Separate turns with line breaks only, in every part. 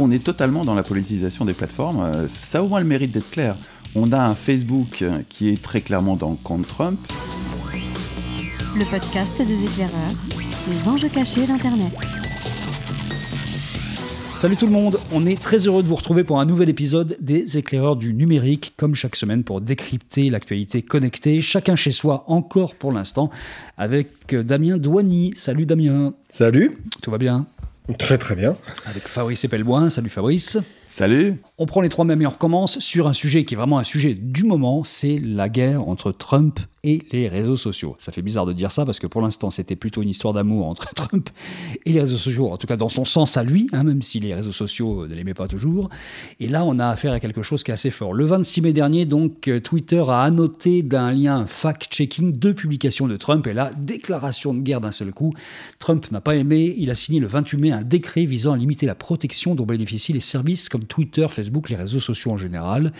On est totalement dans la politisation des plateformes. Euh, ça a au moins le mérite d'être clair. On a un Facebook euh, qui est très clairement dans le camp Trump.
Le podcast des éclaireurs, les enjeux cachés d'Internet.
Salut tout le monde, on est très heureux de vous retrouver pour un nouvel épisode des éclaireurs du numérique, comme chaque semaine pour décrypter l'actualité connectée, chacun chez soi encore pour l'instant, avec Damien Douany. Salut Damien.
Salut.
Tout va bien?
Très très bien.
Avec Fabrice Epelboin. Salut Fabrice.
Salut.
On prend les trois mêmes et on recommence sur un sujet qui est vraiment un sujet du moment, c'est la guerre entre Trump et les réseaux sociaux. Ça fait bizarre de dire ça parce que pour l'instant c'était plutôt une histoire d'amour entre Trump et les réseaux sociaux, en tout cas dans son sens à lui, hein, même si les réseaux sociaux ne l'aimaient pas toujours. Et là on a affaire à quelque chose qui est assez fort. Le 26 mai dernier, donc Twitter a annoté d'un lien fact-checking deux publications de Trump et là déclaration de guerre d'un seul coup. Trump n'a pas aimé, il a signé le 28 mai un décret visant à limiter la protection dont bénéficient les services comme Twitter, Facebook, les réseaux sociaux en général,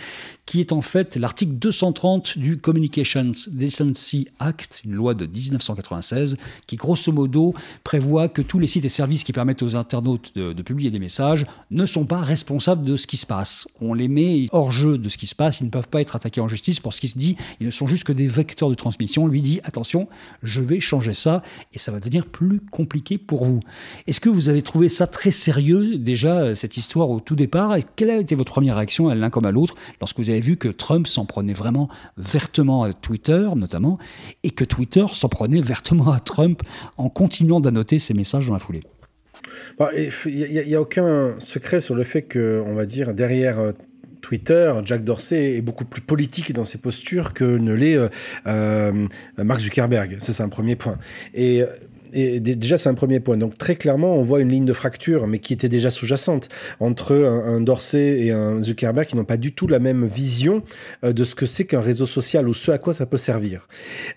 qui est en fait l'article 230 du Communications Decency Act, une loi de 1996, qui grosso modo prévoit que tous les sites et services qui permettent aux internautes de, publier des messages ne sont pas responsables de ce qui se passe. On les met hors jeu de ce qui se passe, ils ne peuvent pas être attaqués en justice pour ce qui se dit, ils ne sont juste que des vecteurs de transmission. Lui dit attention, je vais changer ça et ça va devenir plus compliqué pour vous. Est-ce que vous avez trouvé ça très sérieux déjà cette histoire au tout départ? Quelle a été votre première réaction à l'un comme à l'autre lorsque vous avez vu que Trump s'en prenait vraiment vertement à Twitter notamment et que Twitter s'en prenait vertement à Trump en continuant d'annoter ses messages dans la foulée?
Bah, Il n'y a, a, aucun secret sur le fait que, on va dire, derrière euh, Twitter, Jack Dorsey est beaucoup plus politique dans ses postures que ne l'est euh, euh, Mark Zuckerberg. Ça, c'est un premier point. Et et déjà, c'est un premier point. Donc, très clairement, on voit une ligne de fracture, mais qui était déjà sous-jacente, entre un, un, Dorsey et un Zuckerberg qui n'ont pas du tout la même vision euh, de ce que c'est qu'un réseau social ou ce à quoi ça peut servir.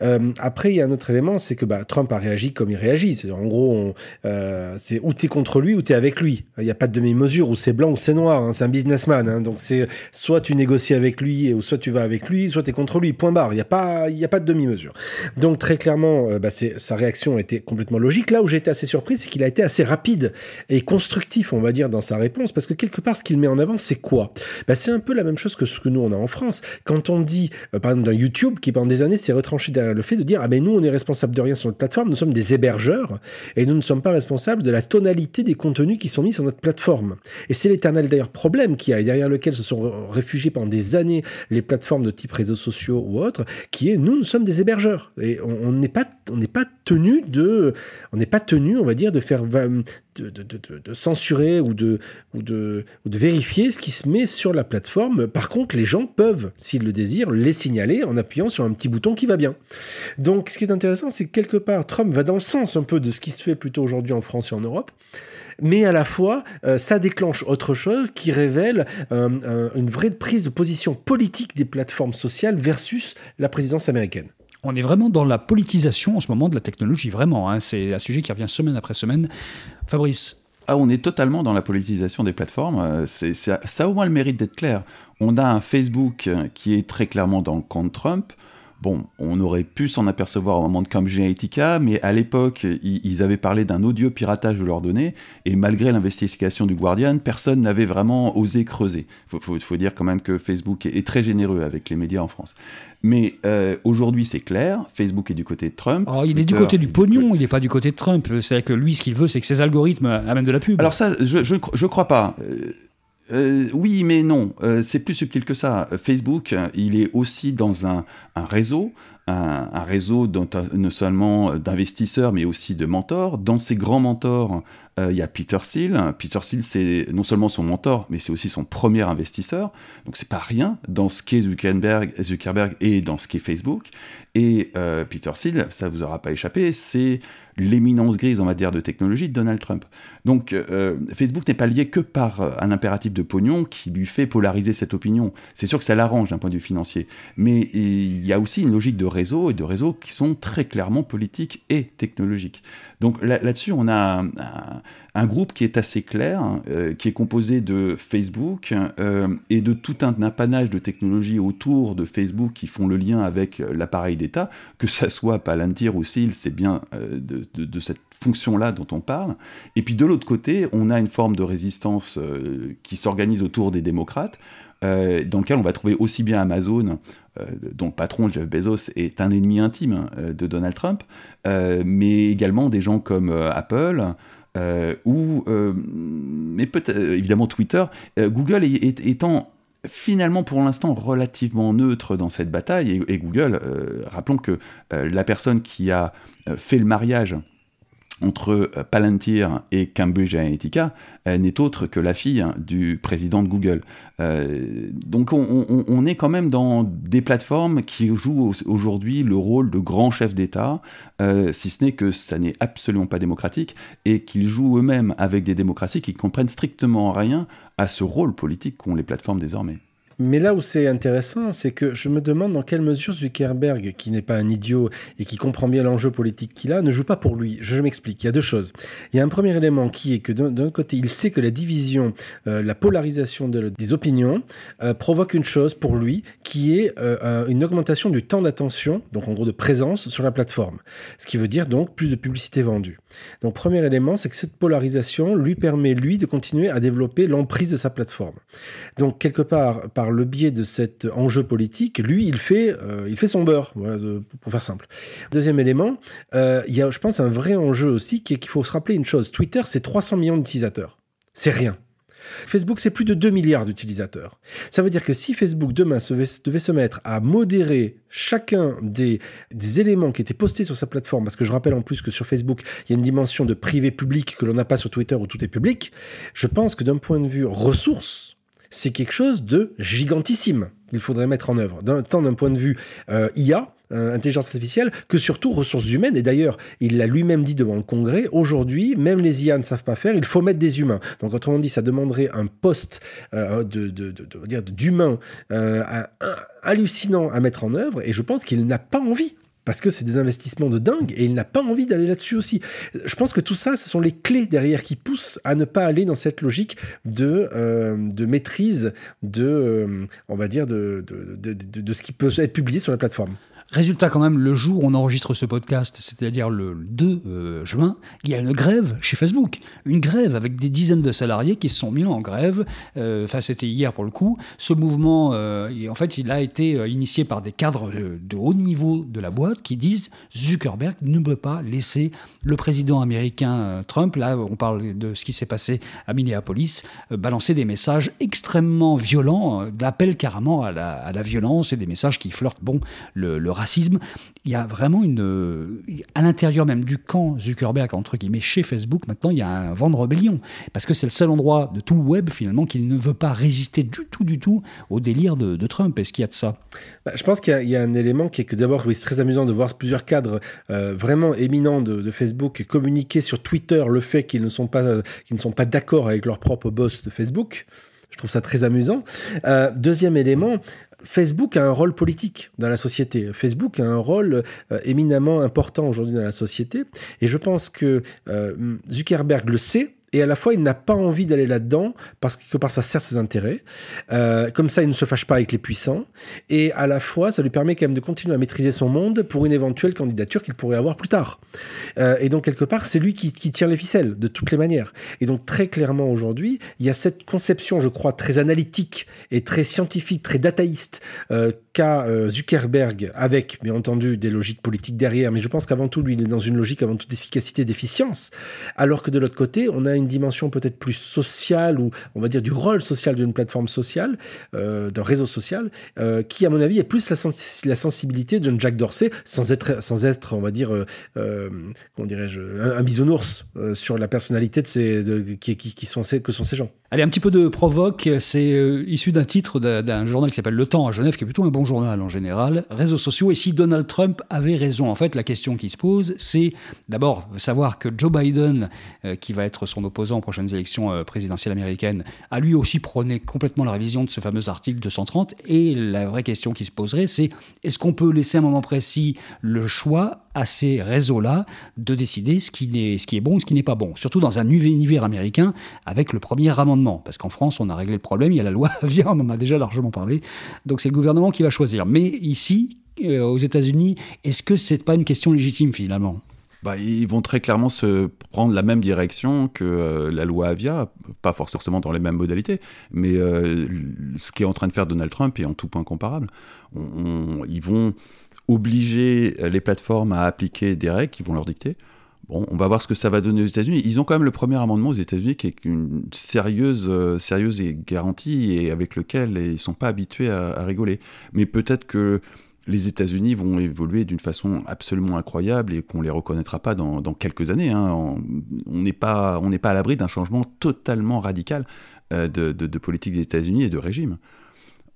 Euh, après, il y a un autre élément, c'est que bah, Trump a réagi comme il réagit. C'est, en gros, euh, c'est ou t'es contre lui ou t'es avec lui. Il n'y a pas de demi-mesure, ou c'est blanc ou c'est noir. Hein. C'est un businessman. Hein. Donc, c'est soit tu négocies avec lui, ou soit tu vas avec lui, soit t'es contre lui. Point barre. Il n'y a, pas, il y a pas de demi-mesure. Donc, très clairement, bah, sa réaction était complètement logique. Là où j'ai été assez surpris, c'est qu'il a été assez rapide et constructif, on va dire, dans sa réponse, parce que quelque part, ce qu'il met en avant, c'est quoi? Bah, C'est un peu la même chose que ce que nous, on a en France. Quand on dit, euh, par exemple, d'un YouTube qui, pendant des années, s'est retranché derrière le fait de dire, ah ben nous, on est responsable de rien sur notre plateforme, nous sommes des hébergeurs, et nous ne sommes pas responsables de la tonalité des contenus qui sont mis sur notre plateforme. Et c'est l'éternel, d'ailleurs, problème qui a, derrière lequel se sont réfugiés pendant des années les plateformes de type réseaux sociaux ou autres, qui est, nous, nous sommes des hébergeurs. Et on n'est pas, on n'est pas tenu de, on n'est pas tenu, on va dire, de faire de, de, de, de, censurer ou de, ou, de, ou de vérifier ce qui se met sur la plateforme. Par contre, les gens peuvent, s'ils le désirent, les signaler en appuyant sur un petit bouton qui va bien. Donc, ce qui est intéressant, c'est que quelque part, Trump va dans le sens un peu de ce qui se fait plutôt aujourd'hui en France et en Europe mais à la fois, euh, ça déclenche autre chose qui révèle euh, une vraie prise de position politique des plateformes sociales versus la présidence américaine.
On est vraiment dans la politisation en ce moment de la technologie, vraiment. Hein. C'est un sujet qui revient semaine après semaine. Fabrice
ah, on est totalement dans la politisation des plateformes. C'est, ça a au moins le mérite d'être clair. On a un Facebook qui est très clairement dans le camp Trump. Bon, on aurait pu s'en apercevoir au moment de Cambridge Analytica, mais à l'époque, ils avaient parlé d'un audio piratage de leurs données, et malgré l'investigation du Guardian, personne n'avait vraiment osé creuser. Il faut, faut, dire quand même que Facebook est, très généreux avec les médias en France. Mais euh, aujourd'hui, c'est clair, Facebook est du côté de Trump.
Oh, il est du côté du pognon, il n'est pas du côté de Trump. C'est que lui, ce qu'il veut, c'est que ses algorithmes amènent de la pub.
Alors ça, je ne crois pas. Euh, oui, mais non, euh, c'est plus subtil que ça. Facebook, il est aussi dans un, réseau, un, réseau non seulement d'investisseurs, mais aussi de mentors. Dans ces grands mentors, euh, il y a Peter Thiel. Peter Thiel, c'est non seulement son mentor, mais c'est aussi son premier investisseur. Donc c'est pas rien dans ce qu'est Zuckerberg, Zuckerberg et dans ce qu'est Facebook. Et euh, Peter Thiel, ça vous aura pas échappé, c'est l'éminence grise en matière de technologie de Donald Trump. Donc euh, Facebook n'est pas lié que par un impératif de pognon qui lui fait polariser cette opinion. C'est sûr que ça l'arrange d'un point de vue financier, mais il y a aussi une logique de réseaux et de réseaux qui sont très clairement politiques et technologiques. Donc là-dessus, on a groupe qui est assez clair, euh, qui est composé de Facebook euh, et de tout un apanage de technologies autour de Facebook qui font le lien avec l'appareil d'État, que ça soit Palantir ou SEAL, c'est bien de, de, cette fonction-là dont on parle. Et puis de l'autre côté, on a une forme de résistance qui s'organise autour des démocrates, euh, dans lequel on va trouver aussi bien Amazon, euh, dont le patron Jeff Bezos est un ennemi intime euh, de Donald Trump, mais également des gens comme Apple. Ou mais peut-être évidemment Twitter, Google étant finalement pour l'instant relativement neutre dans cette bataille et, Google, rappelons que la personne qui a fait le mariage entre euh, Palantir et Cambridge Analytica n'est autre que la fille du président de Google. Euh, donc on, est quand même dans des plateformes qui jouent aujourd'hui le rôle de grands chefs d'État, euh, si ce n'est que ça n'est absolument pas démocratique, et qu'ils jouent eux-mêmes avec des démocraties qui comprennent strictement rien à ce rôle politique qu'ont les plateformes désormais.
Mais là où c'est intéressant, c'est que je me demande dans quelle mesure Zuckerberg, qui n'est pas un idiot et qui comprend bien l'enjeu politique qu'il a, ne joue pas pour lui. Je, m'explique. Il y a deux choses. Il y a un premier élément qui est que d'un côté, il sait que la division, euh, la polarisation des opinions euh, provoque une chose pour lui, qui est euh, une augmentation du temps d'attention, donc en gros de présence sur la plateforme. Ce qui veut dire donc plus de publicité vendue. Donc premier élément, c'est que cette polarisation lui permet lui de continuer à développer l'emprise de sa plateforme. Donc quelque part, par le biais de cet enjeu politique, lui, il fait, euh, il fait son beurre, pour faire simple. Deuxième élément, euh, il y a, je pense, un vrai enjeu aussi, qui est qu'il faut se rappeler une chose. Twitter, c'est 300 millions d'utilisateurs. C'est rien. Facebook, c'est plus de 2 milliards d'utilisateurs. Ça veut dire que si Facebook demain devait se mettre à modérer chacun des, des, éléments qui étaient postés sur sa plateforme, parce que je rappelle en plus que sur Facebook, il y a une dimension de privé-public que l'on n'a pas sur Twitter où tout est public, je pense que d'un point de vue ressources, c'est quelque chose de gigantissime qu'il faudrait mettre en œuvre, tant d'un point de vue euh, IA, euh, intelligence artificielle, que surtout ressources humaines. Et d'ailleurs, il l'a lui-même dit devant le Congrès, aujourd'hui, même les IA ne savent pas faire, il faut mettre des humains. Donc autrement dit, ça demanderait un poste euh, de, de, d'humain hallucinant à mettre en œuvre, et je pense qu'il n'a pas envie parce que c'est des investissements de dingue et il n'a pas envie d'aller là-dessus aussi. Je pense que tout ça, ce sont les clés derrière qui poussent à ne pas aller dans cette logique de, euh, maîtrise de, euh, on va dire, de, ce qui peut être publié sur la plateforme.
Résultat quand même, le jour où on enregistre ce podcast, c'est-à-dire le 2 euh, juin, il y a une grève chez Facebook. Une grève avec des dizaines de salariés qui se sont mis en grève. Euh, enfin, c'était hier pour le coup. Ce mouvement, euh, en fait, il a été initié par des cadres de, haut niveau de la boîte qui disent Zuckerberg ne peut pas laisser le président américain Trump, là on parle de ce qui s'est passé à Minneapolis, balancer des messages extrêmement violents, d'appel carrément à la, violence et des messages qui flirtent bon, le, le racisme, il y a vraiment une. À l'intérieur même du camp Zuckerberg, entre guillemets, chez Facebook, maintenant, il y a un vent de rébellion. Parce que c'est le seul endroit de tout le web, finalement, qui ne veut pas résister du tout, du tout au délire de, Trump. Est-ce qu'il y a de ça?
Bah, Je pense qu'il y, a un élément qui est que d'abord, oui, c'est très amusant de voir plusieurs cadres euh, vraiment éminents de, Facebook communiquer sur Twitter le fait qu'ils ne sont pas, sont pas d'accord avec leur propre boss de Facebook. Je trouve ça très amusant. Euh, deuxième élément, Facebook a un rôle politique dans la société. Facebook a un rôle euh, éminemment important aujourd'hui dans la société. Et je pense que euh, Zuckerberg le sait et à la fois il n'a pas envie d'aller là-dedans parce que quelque part ça sert ses intérêts. Euh, comme ça, il ne se fâche pas avec les puissants et à la fois ça lui permet quand même de continuer à maîtriser son monde pour une éventuelle candidature qu'il pourrait avoir plus tard. Euh, et donc quelque part, c'est lui qui, qui, tire les ficelles de toutes les manières. Et donc très clairement aujourd'hui, il y a cette conception, je crois, très analytique et très scientifique, très dataïste euh, qu'a euh, Zuckerberg avec, bien entendu, des logiques politiques derrière. Mais je pense qu'avant tout, lui, il est dans une logique avant tout d'efficacité, d'efficience, alors que de l'autre côté, on a une dimension peut-être plus sociale ou on va dire du rôle social d'une plateforme sociale, euh, d'un réseau social, euh, qui à mon avis est plus la, sensibilité d'un Jack Dorsey sans être, sans être on va dire, euh, comment dirais-je, un, bisounours sur la personnalité de ces, qui, qui, qui, sont ces, que sont ces gens.
Allez, un petit peu de provoque. C'est euh, issu d'un titre d'un journal qui s'appelle Le Temps à Genève, qui est plutôt un bon journal en général. Réseaux sociaux. Et si Donald Trump avait raison, en fait, la question qui se pose, c'est d'abord savoir que Joe Biden, euh, qui va être son opposant aux prochaines élections euh, présidentielles américaines, a lui aussi prôné complètement la révision de ce fameux article 230. Et la vraie question qui se poserait, c'est est-ce qu'on peut laisser à un moment précis le choix à ces réseaux-là de décider ce qui, est, ce qui est bon et ce qui n'est pas bon? Surtout dans un univers américain avec le premier amendement. Parce qu'en France, on a réglé le problème, il y a la loi Avia, on en a déjà largement parlé. Donc c'est le gouvernement qui va choisir. Mais ici, euh, aux États-Unis, est-ce que c'est pas une question légitime finalement?
Bah, ils vont très clairement se prendre la même direction que euh, la loi Avia, pas forcément dans les mêmes modalités, mais euh, ce qu'est en train de faire Donald Trump est en tout point comparable. ils vont obliger les plateformes à appliquer des règles qui vont leur dicter. Bon, on va voir ce que ça va donner aux États-Unis. Ils ont quand même le premier amendement aux États-Unis qui est une sérieuse, euh, sérieuse garantie et avec lequel ils sont pas habitués à, rigoler. Mais peut-être que les États-Unis vont évoluer d'une façon absolument incroyable et qu'on les reconnaîtra pas dans, quelques années. Hein. On n'est pas, à l'abri d'un changement totalement radical euh, de, de, de politique des États-Unis et de régime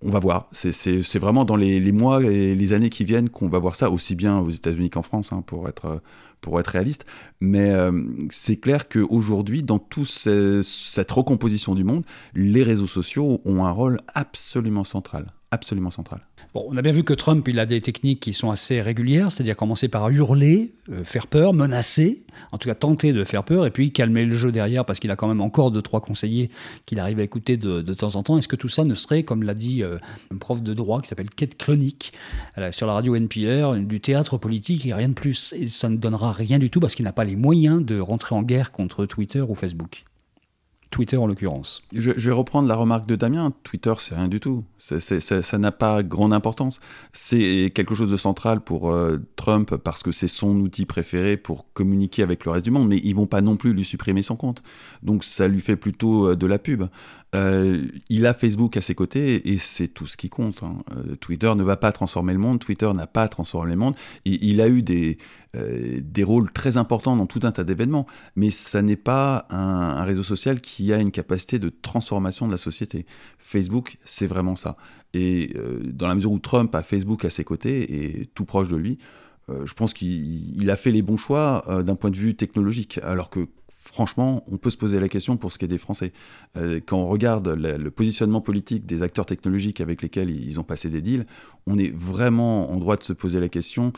on va voir. C'est vraiment dans les, mois et les années qui viennent qu'on va voir ça, aussi bien aux États-Unis qu'en France, hein, pour, être, pour être réaliste. Mais euh, c'est clair qu'aujourd'hui, dans toute cette recomposition du monde, les réseaux sociaux ont un rôle absolument central. Absolument central
on a bien vu que Trump, il a des techniques qui sont assez régulières, c'est-à-dire commencer par hurler, euh, faire peur, menacer, en tout cas tenter de faire peur, et puis calmer le jeu derrière, parce qu'il a quand même encore deux, trois conseillers qu'il arrive à écouter de, temps en temps. Est-ce que tout ça ne serait, comme l'a dit euh, un prof de droit qui s'appelle Kate Clonic, sur la radio NPR, du théâtre politique et rien de plus Et ça ne donnera rien du tout parce qu'il n'a pas les moyens de rentrer en guerre contre Twitter ou Facebook. Twitter en l'occurrence.
Je, vais reprendre la remarque de Damien. Twitter, c'est rien du tout. ça n'a pas grande importance. C'est quelque chose de central pour euh, Trump parce que c'est son outil préféré pour communiquer avec le reste du monde, mais ils vont pas non plus lui supprimer son compte. Donc ça lui fait plutôt euh, de la pub. Euh, il a Facebook à ses côtés et c'est tout ce qui compte. Hein. Twitter ne va pas transformer le monde. Twitter n'a pas transformé le monde. il a eu des euh, des rôles très importants dans tout un tas d'événements, mais ça n'est pas un, réseau social qui a une capacité de transformation de la société. Facebook, c'est vraiment ça. Et euh, dans la mesure où Trump a Facebook à ses côtés et tout proche de lui, euh, je pense qu'il a fait les bons choix d'un point de vue technologique, alors que franchement, on peut se poser la question pour ce qui est des Français. Euh, quand on regarde le, positionnement politique des acteurs technologiques avec lesquels ils ont passé des deals, on est vraiment en droit de se poser la question,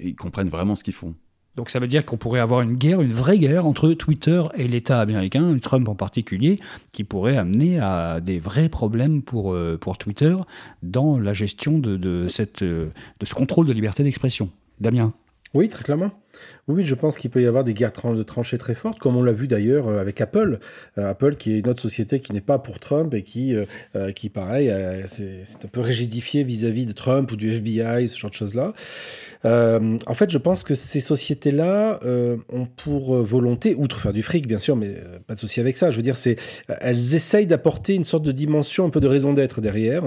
ils comprennent vraiment ce qu'ils font.
Donc ça veut dire qu'on pourrait avoir une guerre, une vraie guerre entre Twitter et l'État américain, Trump en particulier, qui pourrait amener à des vrais problèmes pour, euh, pour Twitter dans la gestion de, cette, euh, de ce contrôle de liberté d'expression. Damien?
Oui, très clairement. Oui, je pense qu'il peut y avoir des guerres de tranchées très fortes, comme on l'a vu d'ailleurs euh, avec Apple. Euh, Apple, qui est une autre société qui n'est pas pour Trump et qui, euh, qui pareil, c'est un peu rigidifié vis-à-vis de Trump ou du FBI, ce genre de choses-là. en fait, je pense que ces sociétés-là ont pour volonté, outre faire du fric, bien sûr, mais pas de souci avec ça. Je veux dire, c'est elles essayent d'apporter une sorte de dimension, un peu de raison d'être derrière,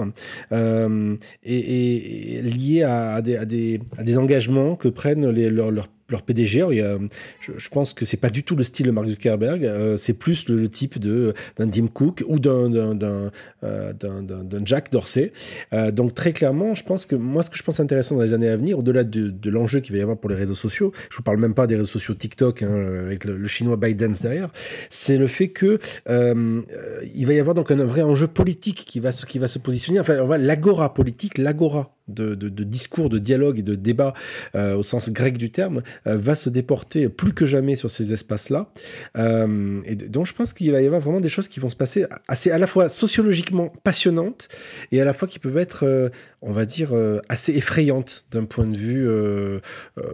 et, et, liée à, des, engagements que prennent leurs, leurs leur PDG. Il y a, je, pense que c'est pas du tout le style de Mark Zuckerberg. Euh, c'est plus le, type de d'un Tim Cook ou d'un d'un euh, Jack Dorsey. Euh, donc très clairement, je pense que moi, ce que je pense intéressant dans les années à venir, au-delà de, l'enjeu qu'il va y avoir pour les réseaux sociaux, je vous parle même pas des réseaux sociaux TikTok hein, avec le, chinois Biden derrière, c'est le fait que il va y avoir donc un, vrai enjeu politique qui va se qui va se positionner. Enfin, on va l'agora politique, l'agora de, discours, de dialogue et de débat au sens grec du terme, euh, va se déporter plus que jamais sur ces espaces-là. Euh, et donc je pense qu'il va y avoir vraiment des choses qui vont se passer assez à la fois sociologiquement passionnantes et à la fois qui peuvent être, euh, on va dire, assez effrayantes d'un point de vue,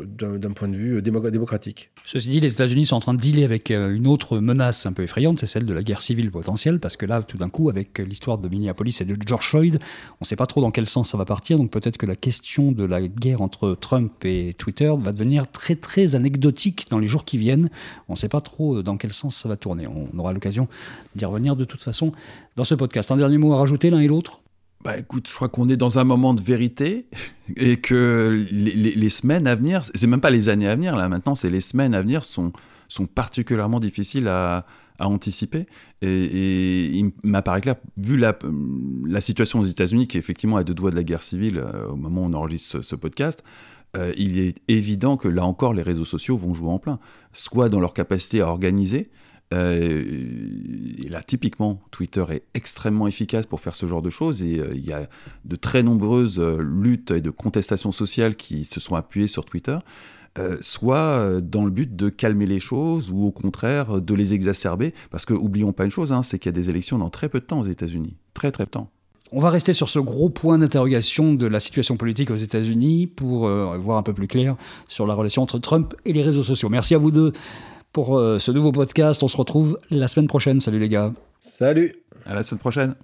d'un point de vue démocratique.
Ceci dit, les États-Unis sont en train de dealer avec une autre menace un peu effrayante, c'est celle de la guerre civile potentielle, parce que là, tout d'un coup, avec l'histoire de Minneapolis et de George Floyd, on ne sait pas trop dans quel sens ça va partir, donc peut-être que la question de la guerre entre Trump et Twitter va devenir très très anecdotique dans les jours qui viennent. On ne sait pas trop euh, dans quel sens ça va tourner. On aura l'occasion d'y revenir de toute façon dans ce podcast. Un dernier mot à rajouter l'un et l'autre?
Bah écoute, je crois qu'on est dans un moment de vérité et que les, semaines à venir, c'est même pas les années à venir là maintenant, c'est les semaines à venir sont, sont particulièrement difficiles à, à anticiper. Et, il m'apparaît clair, vu la, la situation aux États-Unis, qui effectivement a deux doigts de la guerre civile au moment où on enregistre ce, podcast, il est évident que là encore, les réseaux sociaux vont jouer en plein, soit dans leur capacité à organiser, euh, et là, typiquement, Twitter est extrêmement efficace pour faire ce genre de choses et euh, il y a de très nombreuses euh, luttes et de contestations sociales qui se sont appuyées sur Twitter, soit dans le but de calmer les choses ou au contraire de les exacerber. Parce que, oublions pas une chose, hein, c'est qu'il y a des élections dans très peu de temps aux États-Unis. Très très peu de temps.
On va rester sur ce gros point d'interrogation de la situation politique aux États-Unis pour voir un peu plus clair sur la relation entre Trump et les réseaux sociaux. Merci à vous deux pour euh, ce nouveau podcast. On se retrouve la semaine prochaine. Salut les gars.
Salut.
À la semaine prochaine.